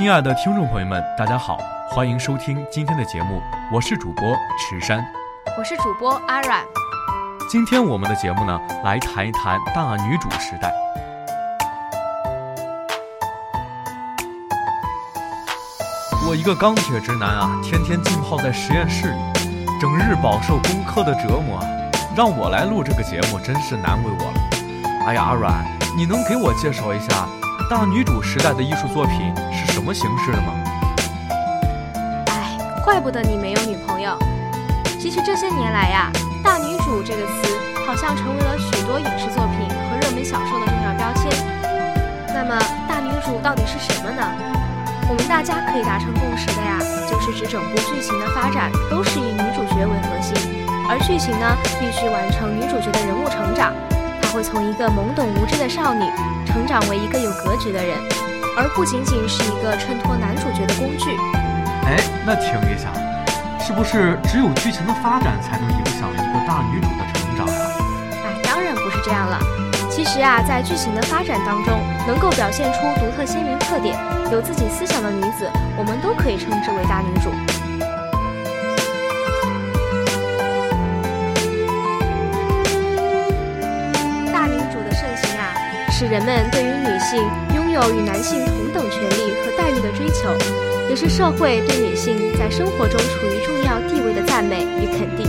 亲爱的听众朋友们，大家好，欢迎收听今天的节目，我是主播池山，我是主播阿软。今天我们的节目呢，来谈一谈大女主时代。我一个钢铁直男啊，天天浸泡在实验室里，整日饱受工科的折磨，让我来录这个节目，真是难为我了。哎呀，阿软，你能给我介绍一下大女主时代的艺术作品是？什么形式的吗？哎，怪不得你没有女朋友。其实这些年来呀，“大女主”这个词好像成为了许多影视作品和热门小说的重要标签。那么，大女主到底是什么呢？我们大家可以达成共识的呀，就是指整部剧情的发展都是以女主角为核心，而剧情呢，必须完成女主角的人物成长。她会从一个懵懂无知的少女，成长为一个有格局的人。而不仅仅是一个衬托男主角的工具。哎，那停一下，是不是只有剧情的发展才能影响一个大女主的成长呀？哎，当然不是这样了。其实啊，在剧情的发展当中，能够表现出独特鲜明特点、有自己思想的女子，我们都可以称之为大女主。是，人们对于女性。拥有与男性同等权利和待遇的追求，也是社会对女性在生活中处于重要地位的赞美与肯定。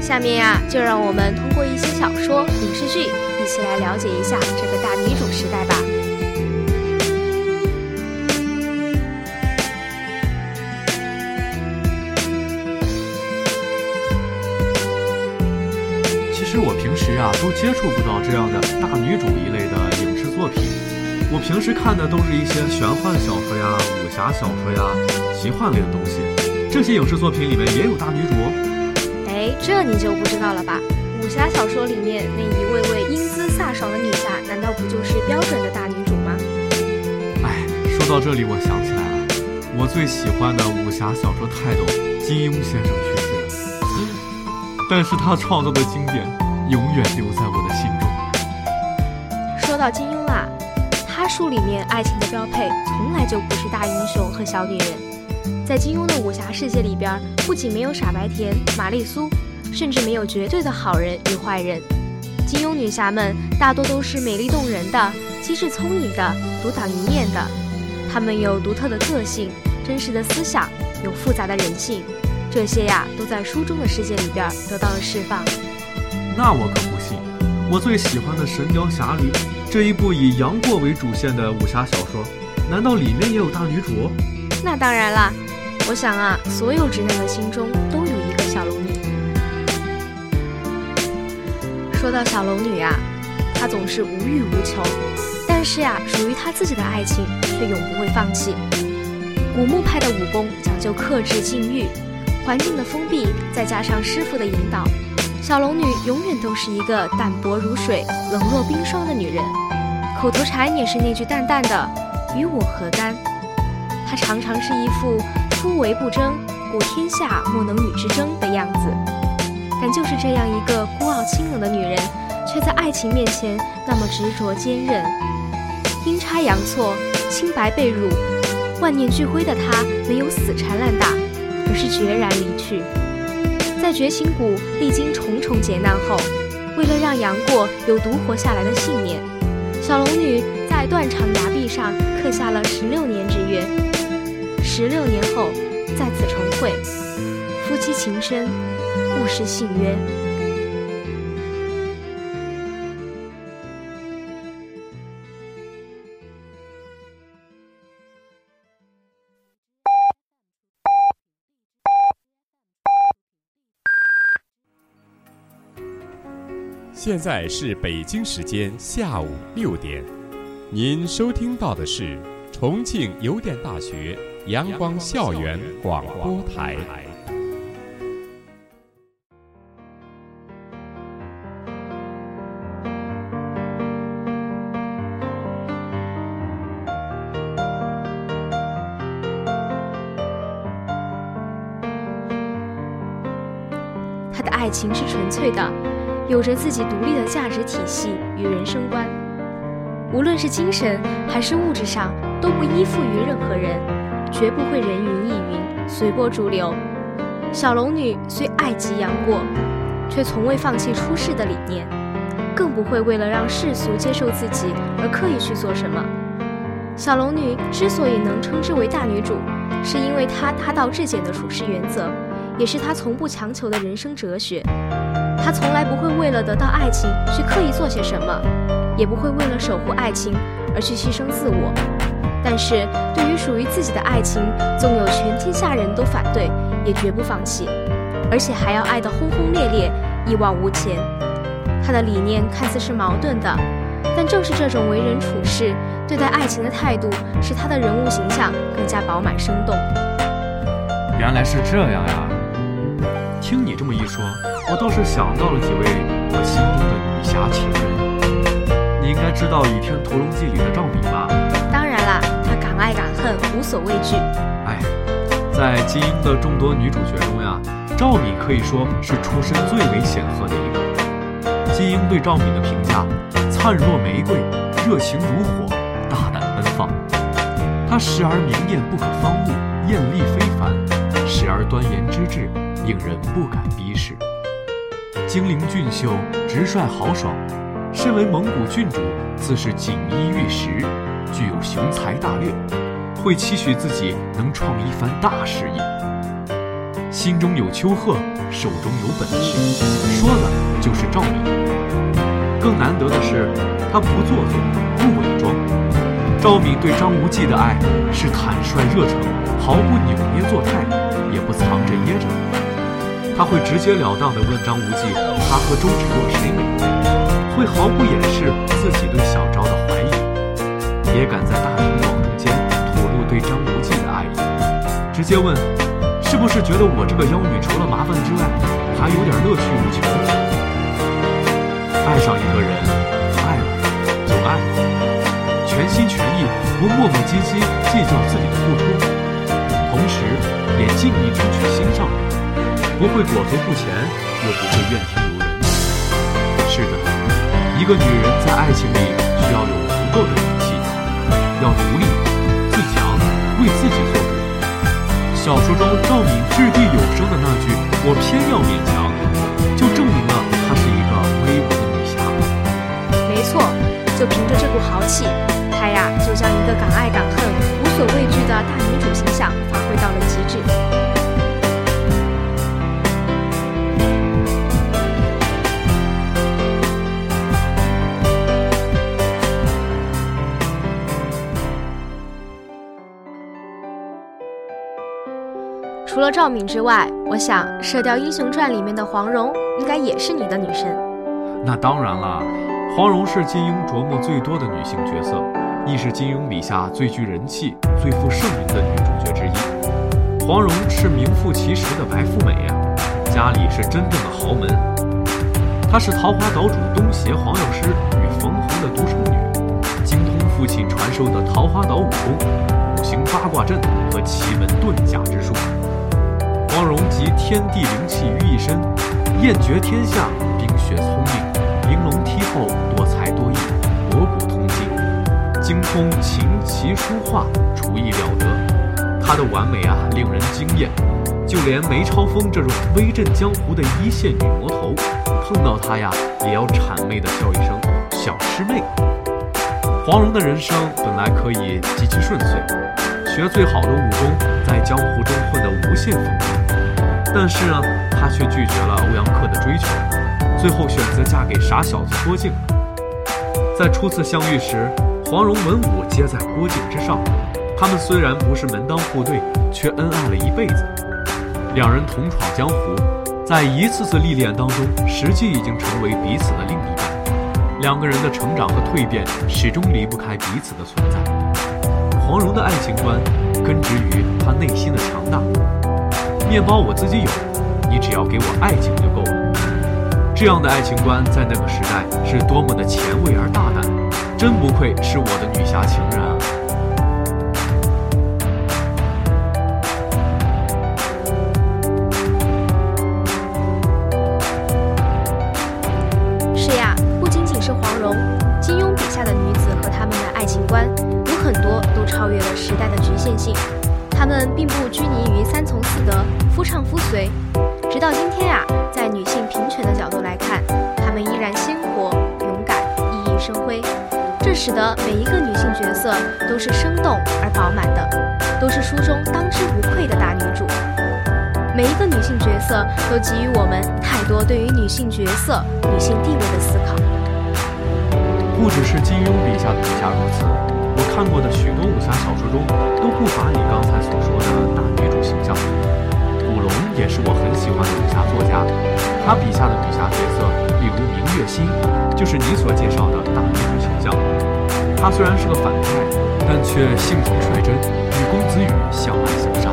下面呀，就让我们通过一些小说、影视剧，一起来了解一下这个大女主时代吧。啊，都接触不到这样的大女主一类的影视作品。我平时看的都是一些玄幻小说呀、武侠小说呀、奇幻类的东西。这些影视作品里面也有大女主？哎，这你就不知道了吧？武侠小说里面那一位位英姿飒爽的女侠，难道不就是标准的大女主吗？哎，说到这里，我想起来了，我最喜欢的武侠小说泰斗金庸先生去世了，但是他创造的经典永远留在我的心中。说到金庸啊。他书里面爱情的标配从来就不是大英雄和小女人，在金庸的武侠世界里边，不仅没有傻白甜、玛丽苏，甚至没有绝对的好人与坏人。金庸女侠们大多都是美丽动人的、机智聪颖的、独当一面的，她们有独特的个性、真实的思想、有复杂的人性，这些呀都在书中的世界里边得到了释放。那我可不信，我最喜欢的《神雕侠侣》。这一部以杨过为主线的武侠小说，难道里面也有大女主？那当然啦！我想啊，所有直男的心中都有一个小龙女。说到小龙女啊，她总是无欲无求，但是呀，属于她自己的爱情却永不会放弃。古墓派的武功讲究克制禁欲，环境的封闭，再加上师傅的引导。小龙女永远都是一个淡泊如水、冷若冰霜的女人，口头禅也是那句淡淡的“与我何干”。她常常是一副夫唯不争、故天下莫能与之争的样子。但就是这样一个孤傲清冷的女人，却在爱情面前那么执着坚韧。阴差阳错，清白被辱，万念俱灰的她没有死缠烂打，而是决然离去。在绝情谷历经重重劫难后，为了让杨过有独活下来的信念，小龙女在断肠崖壁上刻下了十六年之约。十六年后再次重会，夫妻情深，勿失信约。现在是北京时间下午六点，您收听到的是重庆邮电大学阳光校园广播台。他的爱情是纯粹的，有着自己独立的价值体系与人生观，无论是精神还是物质上，都不依附于任何人，绝不会人云亦云、随波逐流。小龙女虽爱极杨过，却从未放弃出世的理念，更不会为了让世俗接受自己而刻意去做什么。小龙女之所以能称之为大女主，是因为她大道至简的处事原则。也是她从不强求的人生哲学。他从来不会为了得到爱情去刻意做些什么，也不会为了守护爱情而去牺牲自我。但是对于属于自己的爱情，纵有全天下人都反对，也绝不放弃，而且还要爱得轰轰烈烈，一往无前。他的理念看似是矛盾的，但正是这种为人处事、对待爱情的态度，使他的人物形象更加饱满生动。原来是这样呀！听你这么一说，我倒是想到了几位我心中的女侠情人。你应该知道《倚天屠龙记》里的赵敏吧？当然啦，她敢爱敢恨，无所畏惧。哎，在金庸的众多女主角中呀，赵敏可以说是出身最为显赫的一个。金庸对赵敏的评价：灿若玫瑰，热情如火，大胆奔放。她时而明艳不可方物，艳丽非凡；时而端严之至。令人不敢逼视，精灵俊秀，直率豪爽。身为蒙古郡主，自是锦衣玉食，具有雄才大略，会期许自己能创一番大事业。心中有丘壑，手中有本事，说的就是赵敏。更难得的是，她不做作，不伪装。赵敏对张无忌的爱是坦率热诚，毫不扭捏作态，也不藏着掖着。他会直截了当地问张无忌：“他和周芷若谁美？”会毫不掩饰自己对小昭的怀疑，也敢在大庭广众间吐露对张无忌的爱意，直接问：“是不是觉得我这个妖女除了麻烦之外，还有点乐趣无穷？”爱上一个人，爱了就爱了，全心全意，不磨磨唧唧计较自己的付出，同时也尽力争取心上人。不会裹足不前，又不会怨天尤人。是的，一个女人在爱情里需要有足够的勇气，要独立、自强，为自己做主。小说中赵敏掷地有声的那句“我偏要勉强”，就证明了她是一个威武的女侠。没错，就凭着这股豪气，她呀就像一个敢爱敢恨、无所畏惧的大女主形象赵敏之外，我想《射雕英雄传》里面的黄蓉应该也是你的女神。那当然了，黄蓉是金庸琢磨最多的女性角色，亦是金庸笔下最具人气、最负盛名的女主角之一。黄蓉是名副其实的白富美呀，家里是真正的豪门。她是桃花岛主东邪黄药师与冯衡的独生女，精通父亲传授的桃花岛武功、五行八卦阵和奇门遁甲之术。黄蓉集天地灵气于一身，艳绝天下，冰雪聪明，玲珑剔透，多才多艺，博古通今，精通琴棋书画，厨艺了得。她的完美啊，令人惊艳。就连梅超风这种威震江湖的一线女魔头，碰到她呀，也要谄媚的叫一声“小师妹”。黄蓉的人生本来可以极其顺遂，学最好的武功，在江湖中混得无限风光。但是呢，她却拒绝了欧阳克的追求，最后选择嫁给傻小子郭靖。在初次相遇时，黄蓉文武皆在郭靖之上。他们虽然不是门当户对，却恩爱了一辈子。两人同闯江湖，在一次次历练当中，实际已经成为彼此的另一半。两个人的成长和蜕变始终离不开彼此的存在。黄蓉的爱情观根植于她内心的强大。面包我自己有，你只要给我爱情就够了。这样的爱情观在那个时代是多么的前卫而大胆，真不愧是我的女侠情人啊！三从四德、夫唱妇随，直到今天啊，在女性平权的角度来看，她们依然鲜活、勇敢、熠熠生辉。这使得每一个女性角色都是生动而饱满的，都是书中当之无愧的大女主。每一个女性角色都给予我们太多对于女性角色、女性地位的思考。不只是金庸笔下的女侠如此，我看过的许多武侠小说中都不乏你刚才所说的大女主形象。古龙也是我很喜欢的武侠作家，他笔下的武侠角色，例如明月心，就是你所介绍的大女主形象。她虽然是个反派，但却性情率真，与公子羽相爱相杀。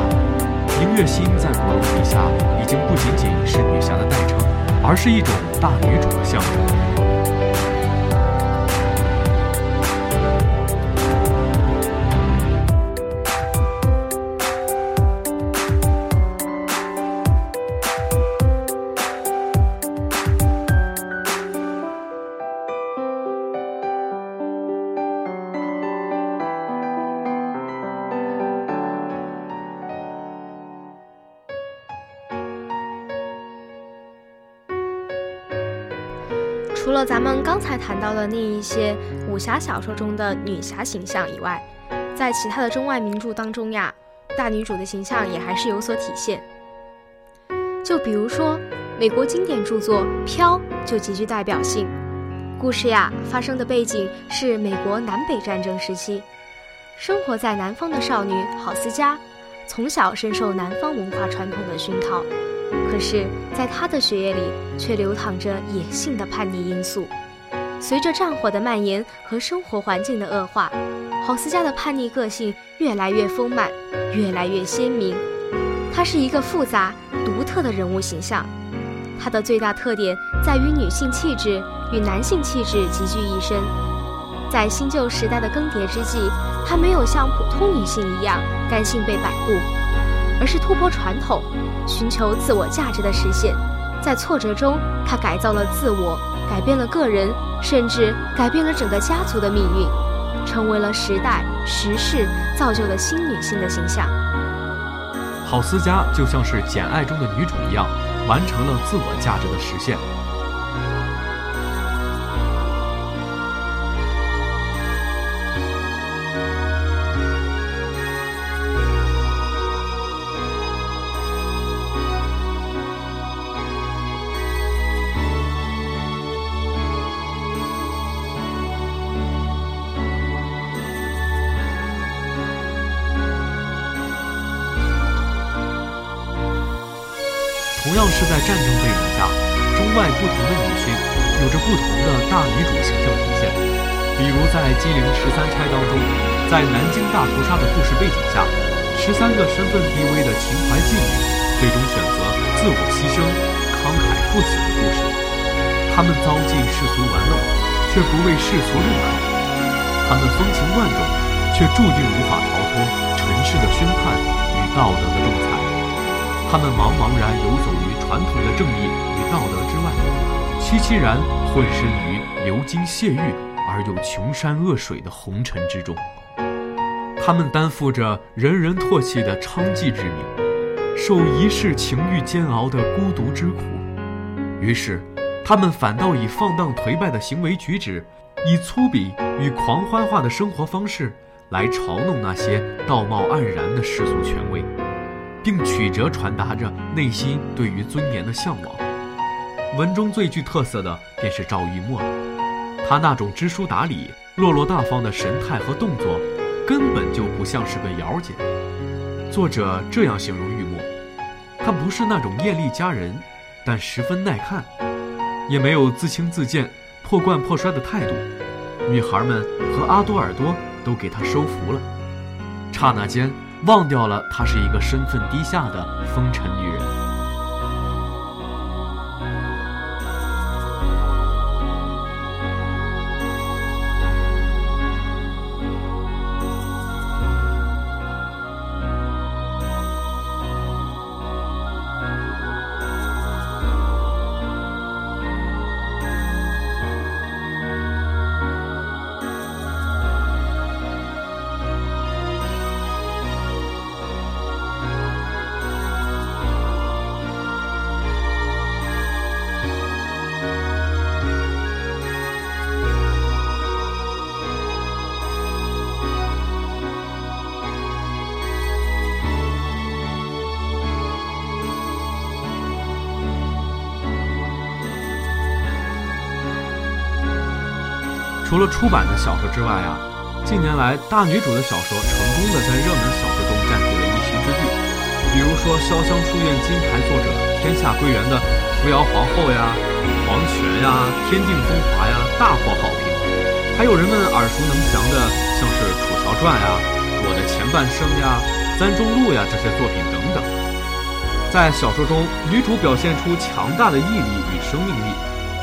明月心在古龙笔下已经不仅仅是女侠的代称，而是一种大女主的象征。才谈到的那一些武侠小说中的女侠形象以外，在其他的中外名著当中呀，大女主的形象也还是有所体现。就比如说美国经典著作《飘》就极具代表性。故事呀发生的背景是美国南北战争时期，生活在南方的少女郝思嘉，从小深受南方文化传统的熏陶。可是，在她的血液里却流淌着野性的叛逆因素。随着战火的蔓延和生活环境的恶化，郝思嘉的叛逆个性越来越丰满，越来越鲜明。她是一个复杂、独特的人物形象。她的最大特点在于女性气质与男性气质集聚一身。在新旧时代的更迭之际，她没有像普通女性一样甘心被摆布。而是突破传统，寻求自我价值的实现。在挫折中，她改造了自我，改变了个人，甚至改变了整个家族的命运，成为了时代时势造就的新女性的形象。郝思嘉就像是《简爱》中的女主一样，完成了自我价值的实现。样是在战争背景下，中外不同的女性有着不同的大女主形象体现。比如在《金陵十三钗》当中，在南京大屠杀的故事背景下，十三个身份低微的秦淮妓女最终选择自我牺牲、慷慨赴死的故事。她们遭尽世俗玩弄，却不为世俗认可；她们风情万种，却注定无法逃脱尘世的宣判与道德的仲裁。他们茫茫然游走于传统的正义与道德之外，凄凄然混身于流金泻玉而又穷山恶水的红尘之中。他们担负着人人唾弃的娼妓之名，受一世情欲煎熬的孤独之苦。于是，他们反倒以放荡颓败的行为举止，以粗鄙与狂欢化的生活方式，来嘲弄那些道貌岸然的世俗权威。并曲折传达着内心对于尊严的向往。文中最具特色的便是赵玉墨了，他那种知书达理、落落大方的神态和动作，根本就不像是个瑶姐。作者这样形容玉墨：她不是那种艳丽佳人，但十分耐看，也没有自轻自贱、破罐破摔的态度。女孩们和阿多尔多都给她收服了，刹那间忘掉了她是一个身份低下的风尘女人。除了出版的小说之外啊，近年来大女主的小说成功的在热门小说中占据了一席之地。比如说潇湘书院金牌作者天下归元的《扶摇皇后》呀、《黄泉》呀、《天定风华》呀，大获好评。还有人们耳熟能详的，像是《楚乔传》呀、《我的前半生》呀、《簪中录》呀这些作品等等。在小说中，女主表现出强大的毅力与生命力，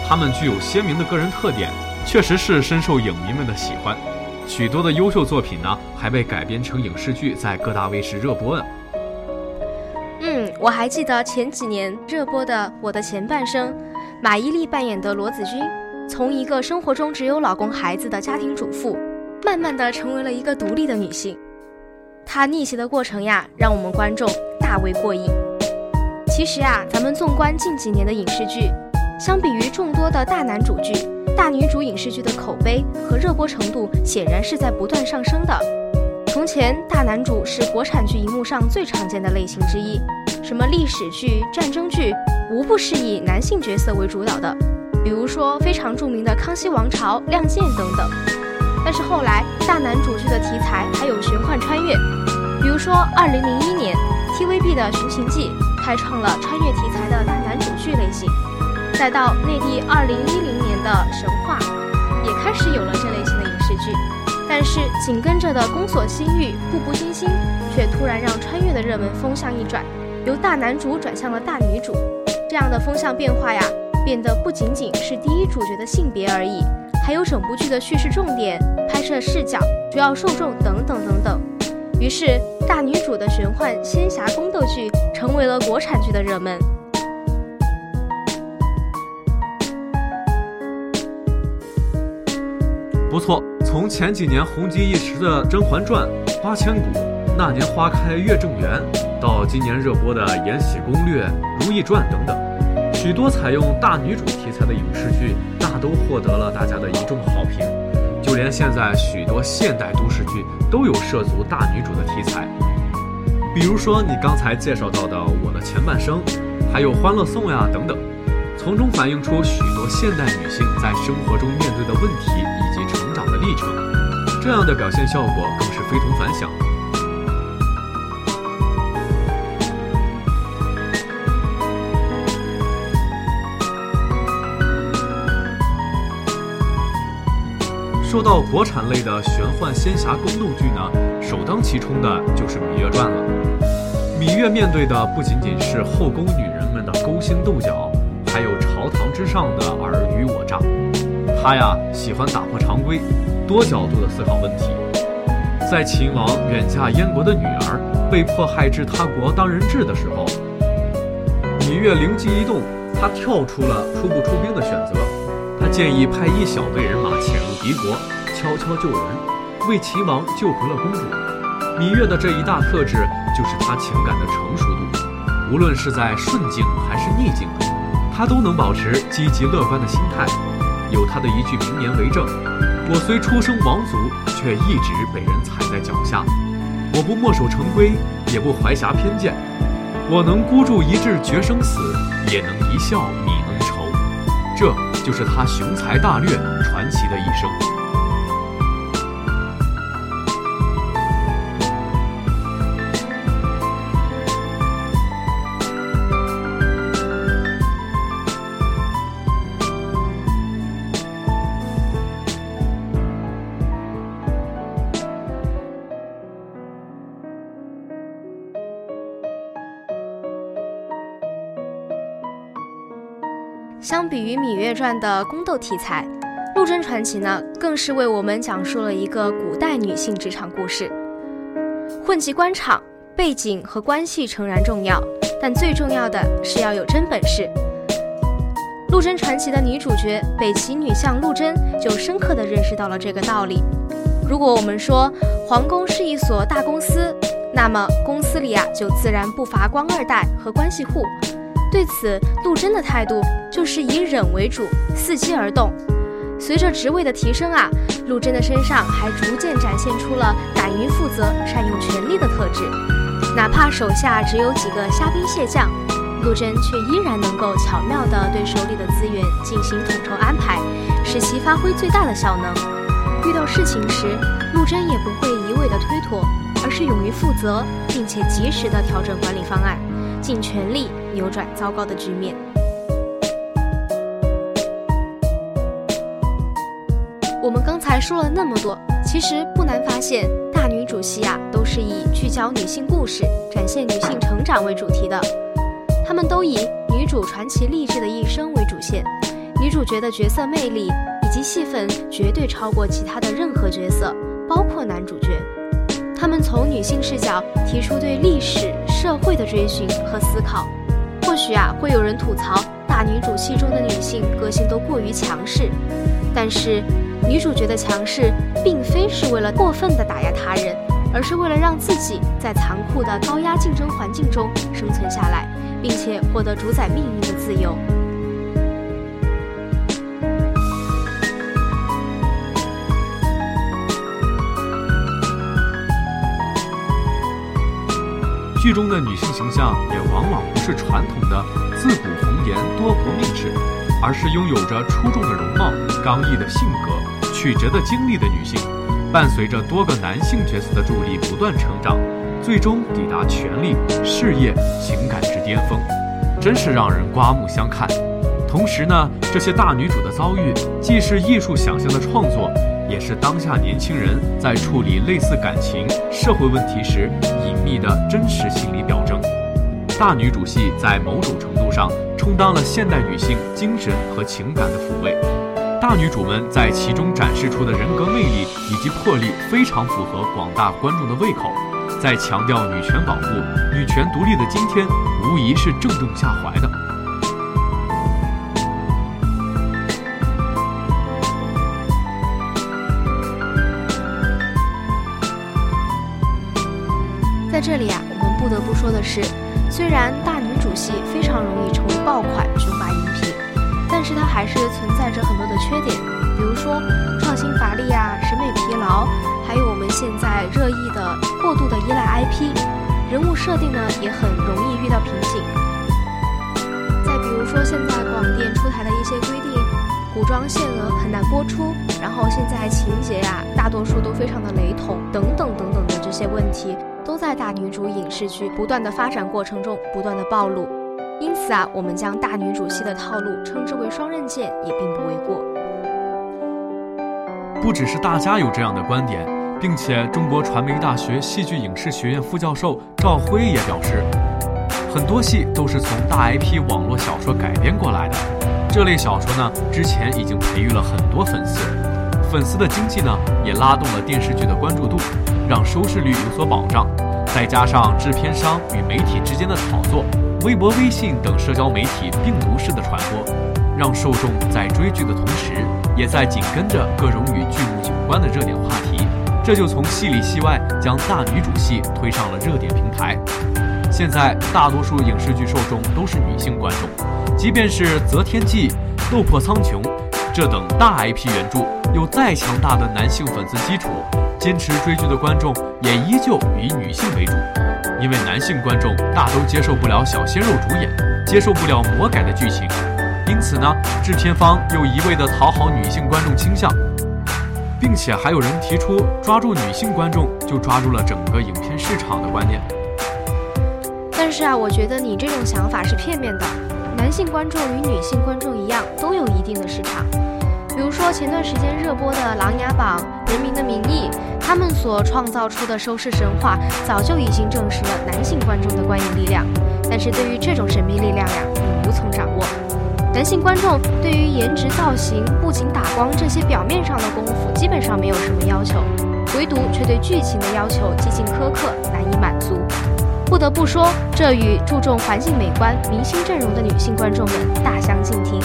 她们具有鲜明的个人特点。确实是深受影迷们的喜欢，许多的优秀作品呢还被改编成影视剧，在各大卫视热播呢。嗯，我还记得前几年热播的《我的前半生》，马伊琍扮演的罗子君，从一个生活中只有老公孩子的家庭主妇，慢慢的成为了一个独立的女性。她逆袭的过程呀，让我们观众大为过瘾。其实啊，咱们纵观近几年的影视剧，相比于众多的大男主剧。大女主影视剧的口碑和热播程度显然是在不断上升的。从前，大男主是国产剧荧幕上最常见的类型之一，什么历史剧、战争剧，无不是以男性角色为主导的。比如说非常著名的《康熙王朝》《亮剑》等等。但是后来，大男主剧的题材还有玄幻穿越，比如说2001年 TVB 的《寻秦记》，开创了穿越题材的大男主剧类型。再到内地二零一的《神话》，也开始有了这类型的影视剧。但是紧跟着的《宫锁心玉》《步步惊心》却突然让穿越的热门风向一转，由大男主转向了大女主。这样的风向变化呀，变得不仅仅是第一主角的性别而已，还有整部剧的叙事重点、拍摄视角、主要受众等等等等。于是，大女主的玄幻仙侠宫斗剧成为了国产剧的热门。不错，从前几年红极一时的《甄嬛传》《花千骨》《那年花开月正圆》，到今年热播的《延禧攻略》《如懿传》等等，许多采用大女主题材的影视剧大都获得了大家的一众好评。就连现在许多现代都市剧都有涉足大女主的题材，比如说你刚才介绍到的《我的前半生》，还有《欢乐颂》呀等等，从中反映出许多现代女性在生活中面对的问题。程，这样的表现效果更是非同凡响。说到国产类的玄幻仙侠宫斗剧呢，首当其冲的就是《芈月传》了。芈月面对的不仅仅是后宫女人们的勾心斗角，还有朝堂之上的尔虞我诈。她呀，喜欢打破常规。多角度的思考问题，在秦王远嫁燕国的女儿被迫害至他国当人质的时候，芈月灵机一动，她跳出了出不出兵的选择，她建议派一小队人马潜入敌国，悄悄救人，为秦王救回了公主。芈月的这一大特质，就是她情感的成熟度，无论是在顺境还是逆境，她都能保持积极乐观的心态。有她的一句名言为证。我虽出生王族，却一直被人踩在脚下。我不墨守成规，也不怀侠偏见。我能孤注一掷决生死，也能一笑泯恩仇。这就是他雄才大略、传奇的一生。与《芈月传》的宫斗题材，《陆贞传奇》呢，更是为我们讲述了一个古代女性职场故事。混迹官场，背景和关系诚然重要，但最重要的是要有真本事。《陆贞传奇》的女主角北齐女相陆贞就深刻地认识到了这个道理。如果我们说皇宫是一所大公司，那么公司里啊就自然不乏官二代和关系户。对此，陆贞的态度就是以忍为主，伺机而动。随着职位的提升啊，陆贞的身上还逐渐展现出了敢于负责、善用权力的特质。哪怕手下只有几个虾兵蟹将，陆贞却依然能够巧妙地对手里的资源进行统筹安排，使其发挥最大的效能。遇到事情时，陆贞也不会一味地推脱，而是勇于负责，并且及时地调整管理方案，尽全力扭转糟糕的局面。我们刚才说了那么多，其实不难发现，大女主戏啊，都是以聚焦女性故事、展现女性成长为主题的。她们都以女主传奇励志的一生为主线，女主角的角色魅力以及戏份绝对超过其他的任何角色，包括男主角。他们从女性视角提出对历史、社会的追寻和思考。或许啊，会有人吐槽大女主戏中的女性个性都过于强势，但是。女主角的强势，并非是为了过分的打压他人，而是为了让自己在残酷的高压竞争环境中生存下来，并且获得主宰命运的自由。剧中的女性形象也往往不是传统的自古红颜多薄命氏，而是拥有着出众的容貌、刚毅的性格。曲折的经历的女性，伴随着多个男性角色的助力不断成长，最终抵达权力、事业、情感之巅峰，真是让人刮目相看。同时呢，这些大女主的遭遇，既是艺术想象的创作，也是当下年轻人在处理类似感情、社会问题时密的真实心理表征。大女主戏在某种程度上充当了现代女性精神和情感的抚慰。大女主们在其中展示出的人格魅力以及魄力，非常符合广大观众的胃口。在强调女权保护、女权独立的今天，无疑是正中下怀的。这里啊，我们不得不说的是，虽然大女主戏非常容易成为爆款、雄霸荧屏。但是它还是存在着很多的缺点，比如说创新乏力啊、审美疲劳，还有我们现在热议的过度的依赖 IP，人物设定呢也很容易遇到瓶颈。再比如说现在广电出台的一些规定，古装限额很难播出，然后现在情节呀大多数都非常的雷同，等等等等的这些问题，都在大女主影视剧不断的发展过程中不断的暴露。因此啊，我们将大女主戏的套路称之为双刃剑，也并不为过。不只是大家有这样的观点，并且中国传媒大学戏剧影视学院副教授赵辉也表示，很多戏都是从大 IP 网络小说改编过来的。这类小说呢，之前已经培育了很多粉丝，粉丝的经济呢，也拉动了电视剧的关注度，让收视率有所保障。再加上制片商与媒体之间的炒作。微博、微信等社交媒体病毒式的传播，让受众在追剧的同时，也在紧跟着各种与剧目有关的热点话题，这就从戏里戏外将大女主戏推上了热点平台。现在大多数影视剧受众都是女性观众，即便是《择天记》《斗破苍穹》这等大 IP 原著，有再强大的男性粉丝基础，坚持追剧的观众也依旧以女性为主。因为男性观众大都接受不了小鲜肉主演，接受不了魔改的剧情，因此呢，制片方又一味的讨好女性观众倾向，并且还有人提出抓住女性观众就抓住了整个影片市场的观念。但是啊，我觉得你这种想法是片面的，男性观众与女性观众一样，都有一定的市场。比如说前段时间热播的《琅琊榜》《人民的名义》，他们所创造出的收视神话，早就已经证实了男性观众的观影力量。但是对于这种神秘力量呀，你无从掌握。男性观众对于颜值、造型、布景、打光这些表面上的功夫基本上没有什么要求，唯独却对剧情的要求极尽苛刻，难以满足。不得不说，这与注重环境美观、明星阵容的女性观众们大相径庭。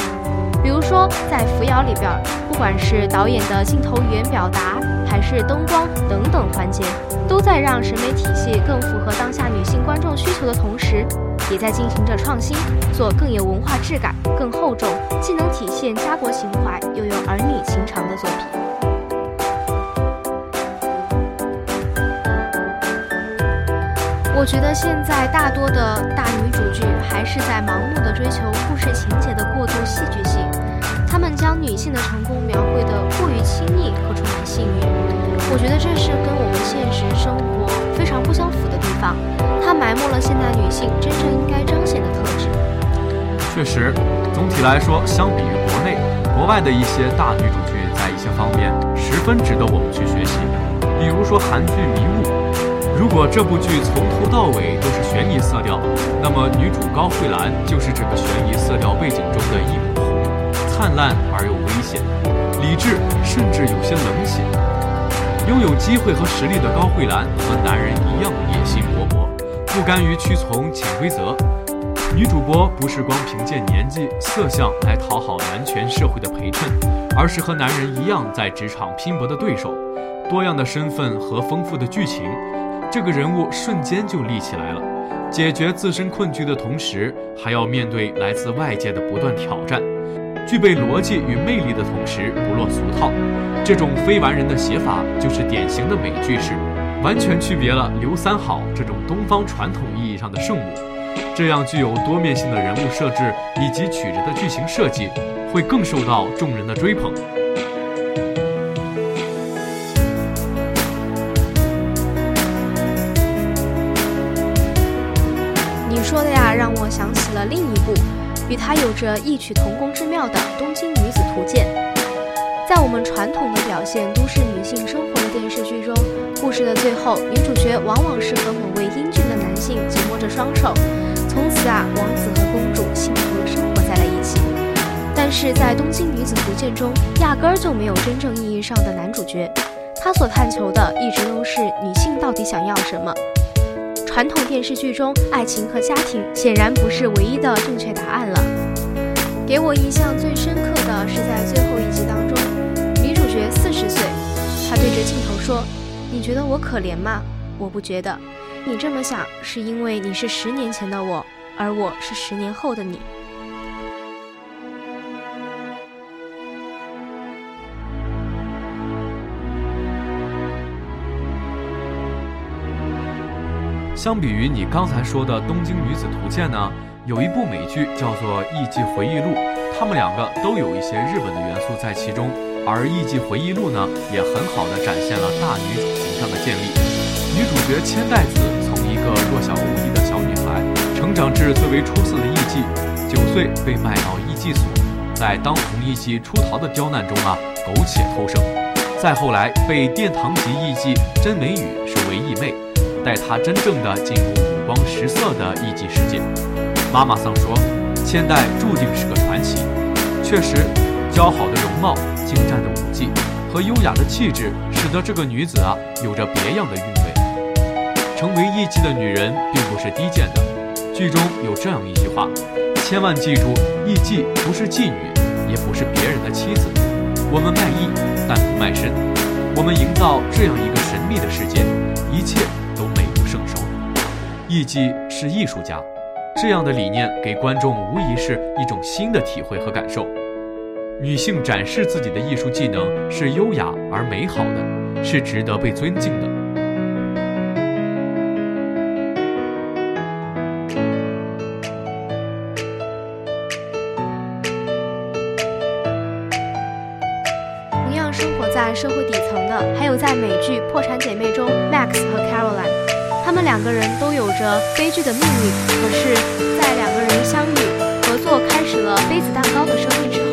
比如说，在《扶摇》里边，不管是导演的镜头语言表达，还是灯光等等环节，都在让审美体系更符合当下女性观众需求的同时，也在进行着创新，做更有文化质感、更厚重，既能体现家国情怀，又有儿女情长的作品。我觉得现在大多的大女主剧还是在盲目的追求故事情节的过度戏剧性，女性的成功描绘的过于亲密和充满幸运。我觉得这是跟我们现实生活非常不相符的地方，它埋没了现代女性真正应该彰显的特质。确实，总体来说，相比于国内，国外的一些大女主剧在一些方面十分值得我们去学习，比如说韩剧《迷雾》。如果这部剧从头到尾都是悬疑色调，那么女主高慧兰就是这个悬疑色调背景中的一抹红，灿烂而又危险，理智甚至有些冷血。拥有机会和实力的高慧兰和男人一样野心勃勃，不甘于屈从潜规则。女主播不是光凭借年纪、色相来讨好男权社会的陪衬，而是和男人一样在职场拼搏的对手。多样的身份和丰富的剧情。这个人物瞬间就立起来了，解决自身困局的同时，还要面对来自外界的不断挑战，具备逻辑与魅力的同时不落俗套。这种非完人的写法就是典型的美剧式，完全区别了刘三好这种东方传统意义上的圣母。这样具有多面性的人物设置以及曲折的剧情设计，会更受到众人的追捧。你说的呀，让我想起了另一部与它有着异曲同工之妙的《东京女子图鉴》。在我们传统的表现都市女性生活的电视剧中，故事的最后，女主角往往是和某位英俊的男性紧握着双手，从此啊，王子和公主幸福生活在了一起。但是在《东京女子图鉴》中，压根儿就没有真正意义上的男主角，他所探求的一直都是女性到底想要什么。传统电视剧中，爱情和家庭显然不是唯一的正确答案了。给我印象最深刻的是在最后一集当中，女主角四十岁，她对着镜头说：“你觉得我可怜吗？我不觉得。你这么想，是因为你是十年前的我，而我是十年后的你。”相比于你刚才说的《东京女子图鉴》呢，有一部美剧叫做《艺伎回忆录》，他们两个都有一些日本的元素在其中。而《艺伎回忆录》呢，也很好的展现了大女主形象的建立。女主角千代子从一个弱小无依的小女孩，成长至最为出色的艺妓，九岁被卖到艺妓所，在当红艺妓出逃的刁难中啊，苟且偷生。再后来被殿堂级艺妓真美羽收为义妹。带他真正的进入五光十色的艺伎世界。妈妈桑说：“千代注定是个传奇。”确实，姣好的容貌、精湛的舞技和优雅的气质，使得这个女子啊有着别样的韵味。成为艺妓的女人并不是低贱的。剧中有这样一句话：“千万记住，艺妓不是妓女，也不是别人的妻子。我们卖艺，但不卖身。我们营造这样一个神秘的世界，一切。”艺伎是艺术家，这样的理念给观众无疑是一种新的体会和感受。女性展示自己的艺术技能是优雅而美好的，是值得被尊敬的。同样生活在社会底层的，还有在美剧《破产姐妹》中 Max 和 Caroline。他们两个人都有着悲剧的命运，可是，在两个人相遇、合作，开始了杯子蛋糕的生意之后，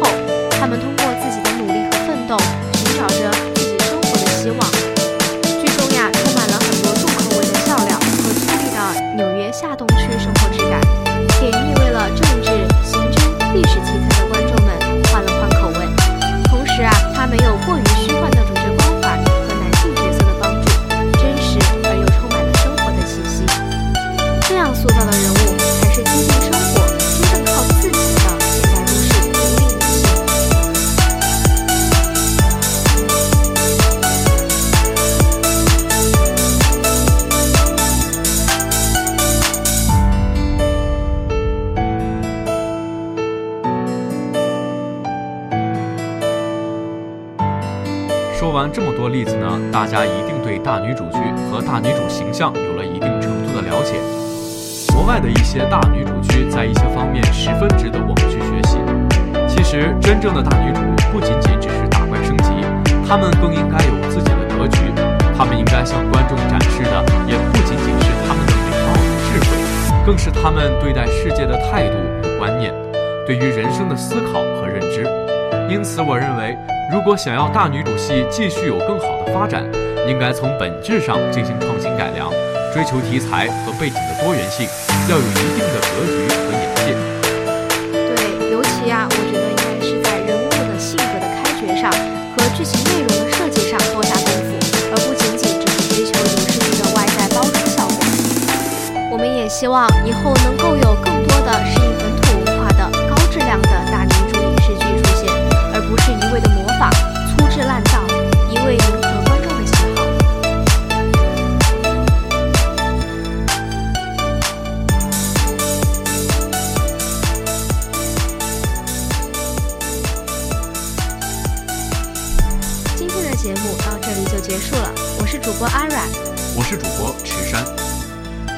大家一定对大女主剧和大女主形象有了一定程度的了解。国外的一些大女主剧在一些方面十分值得我们去学习。其实，真正的大女主不仅仅只是打怪升级，她们更应该有自己的格局。她们应该向观众展示的也不仅仅是她们的美貌与智慧，更是她们对待世界的态度与观念，对于人生的思考和认知。因此，我认为，如果想要大女主戏继续有更好的发展，应该从本质上进行创新改良，追求题材和背景的多元性，要有一定的格局和眼界。对，尤其啊，我觉得应该是在人物的性格的开掘上和剧情内容的设计上多下功夫，而不仅仅只是追求影视剧的外在包装效果。我们也希望以后能节目到这里就结束了，我是主播阿软，我是主播池山。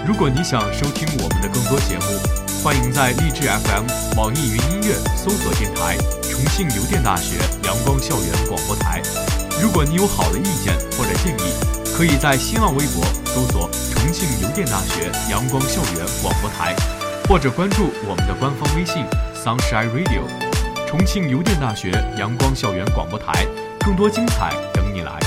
如果你想收听我们的更多节目，欢迎在荔枝 FM、网易云音乐搜索电台“重庆邮电大学阳光校园广播台”。如果你有好的意见或者建议，可以在新浪微博搜索“重庆邮电大学阳光校园广播台”，或者关注我们的官方微信 “Sunshine Radio”。重庆邮电大学阳光校园广播台，更多精彩你来。